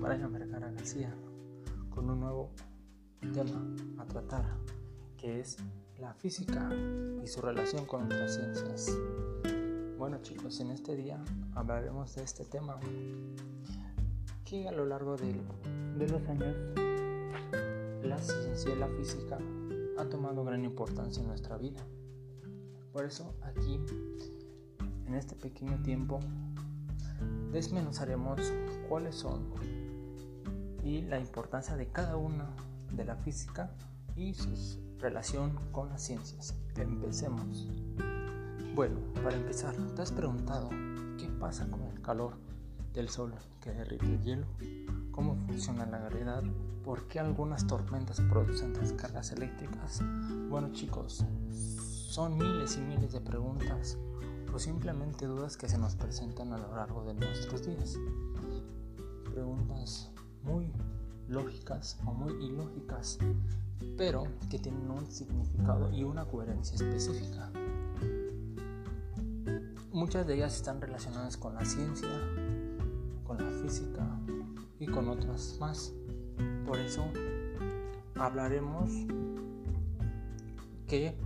Brian Vergara García con un nuevo tema a tratar que es la física y su relación con otras ciencias. Bueno chicos, en este día hablaremos de este tema que a lo largo de, de los años la ciencia y la física han tomado gran importancia en nuestra vida. Por eso aquí, en este pequeño tiempo, desmenuzaremos cuáles son y la importancia de cada una de la física y su relación con las ciencias. Empecemos. Bueno, para empezar, ¿te has preguntado qué pasa con el calor del sol que derrite el hielo? ¿Cómo funciona la gravedad? ¿Por qué algunas tormentas producen descargas eléctricas? Bueno chicos, son miles y miles de preguntas o simplemente dudas que se nos presentan a lo largo de nuestros días. Preguntas muy lógicas o muy ilógicas, pero que tienen un significado y una coherencia específica. Muchas de ellas están relacionadas con la ciencia, con la física y con otras más. Por eso hablaremos que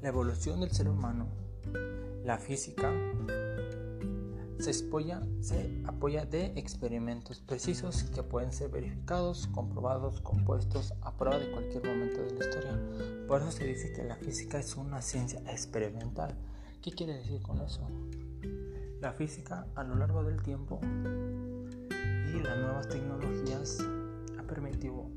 la evolución del ser humano la física se, apoya de experimentos precisos que pueden ser verificados, comprobados, compuestos a prueba de cualquier momento de la historia. Por eso se dice que la física es una ciencia experimental. ¿Qué quiere decir con eso? La física a lo largo del tiempo y las nuevas tecnologías ha permitido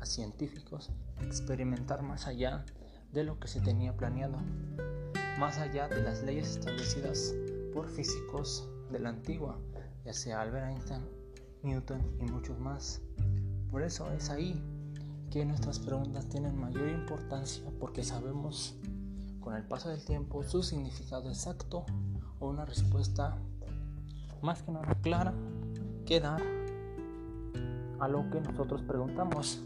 a científicos experimentar más allá de lo que se tenía planeado más allá de las leyes establecidas por físicos de la antigua, ya sea Albert Einstein, Newton y muchos más. Por eso es ahí que nuestras preguntas tienen mayor importancia porque sabemos con el paso del tiempo su significado exacto o una respuesta más que nada clara que dar a lo que nosotros preguntamos.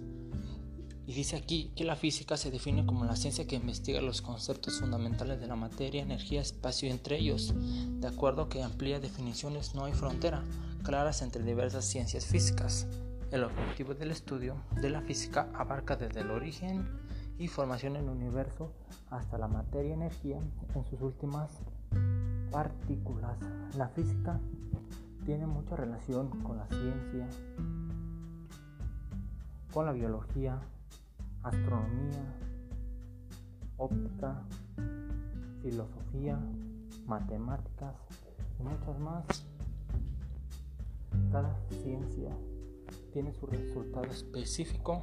Y dice aquí que la física se define como la ciencia que investiga los conceptos fundamentales de la materia, energía, espacio entre ellos, de acuerdo que amplía definiciones no hay frontera claras entre diversas ciencias físicas. El objetivo del estudio de la física abarca desde el origen y formación del universo hasta la materia y energía en sus últimas partículas. La física tiene mucha relación con la ciencia, con la biología, astronomía, óptica, filosofía, matemáticas y muchas más. Cada ciencia tiene su resultado específico.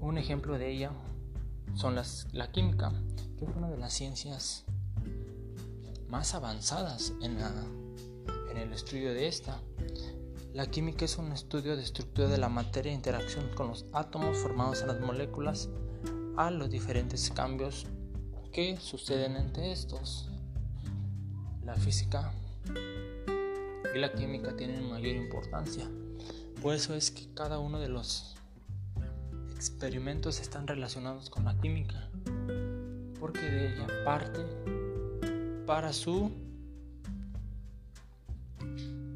Un ejemplo de ella son las, la química, que es una de las ciencias más avanzadas en, en el estudio de esta. La química es un estudio de estructura de la materia e interacción con los átomos formados en las moléculas a los diferentes cambios que suceden entre estos. La física y la química tienen mayor importancia. Por eso es que cada uno de los experimentos están relacionados con la química, porque de ella parte para su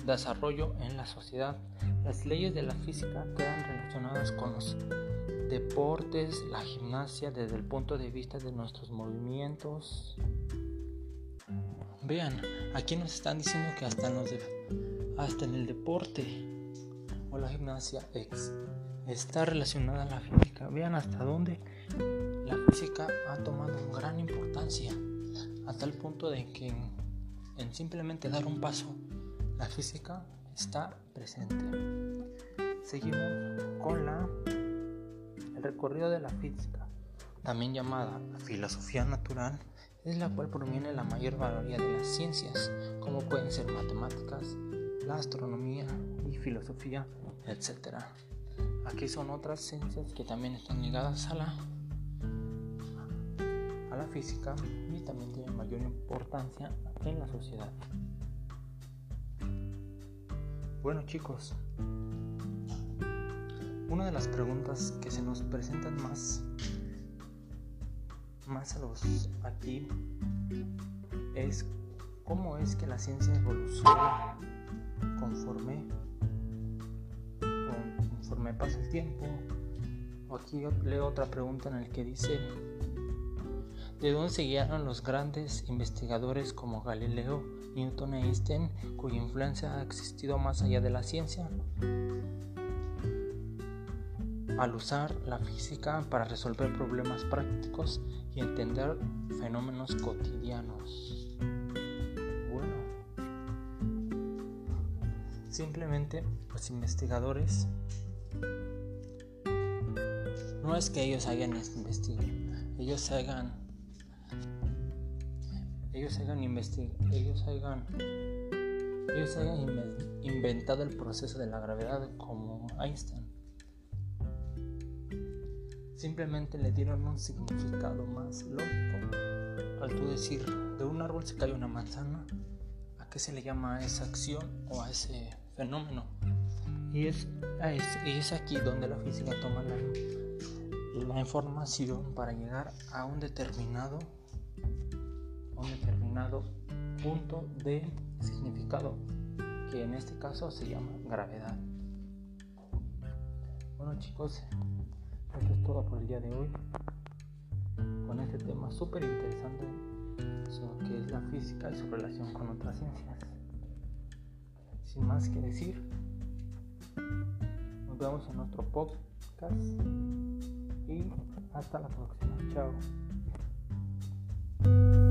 desarrollo en la sociedad. Las leyes de la física quedan relacionadas con los deportes, la gimnasia desde el punto de vista de nuestros movimientos. Vean, aquí nos están diciendo que hasta en, hasta en el deporte o la gimnasia está relacionada a la física. Vean hasta dónde la física ha tomado gran importancia, a tal punto de que en simplemente dar un paso la física está presente. Seguimos con la, el recorrido de la física, también llamada filosofía natural, es la cual proviene la mayor mayoría de las ciencias, como pueden ser matemáticas, la astronomía y filosofía, etc. Aquí son otras ciencias que también están ligadas a la, a la física y también tienen mayor importancia en la sociedad. Bueno chicos, una de las preguntas que se nos presentan más, más a los aquí es cómo es que la ciencia evoluciona conforme, conforme pasa el tiempo. Aquí leo otra pregunta en el que dice, ¿de dónde se guiaron los grandes investigadores como Galileo, Newton e Einstein, cuya influencia ha existido más allá de la ciencia? Al usar la física para resolver problemas prácticos y entender fenómenos cotidianos. Simplemente los investigadores no es que ellos hayan investigado, ellos hagan ellos hayan ellos hayan ellos hayan inventado el proceso de la gravedad como Einstein. Simplemente le dieron un significado más lógico al tú decir de un árbol se cae una manzana, ¿a qué se le llama a esa acción o a ese fenómeno. Y es, es, aquí donde la física toma la, la información para llegar a un determinado, un determinado punto de significado, que en este caso se llama gravedad. Bueno chicos, esto es todo por el día de hoy, con este tema súper interesante, que es la física y su relación con otras ciencias. Sin más que decir, nos vemos en otro podcast y hasta la próxima. Chao.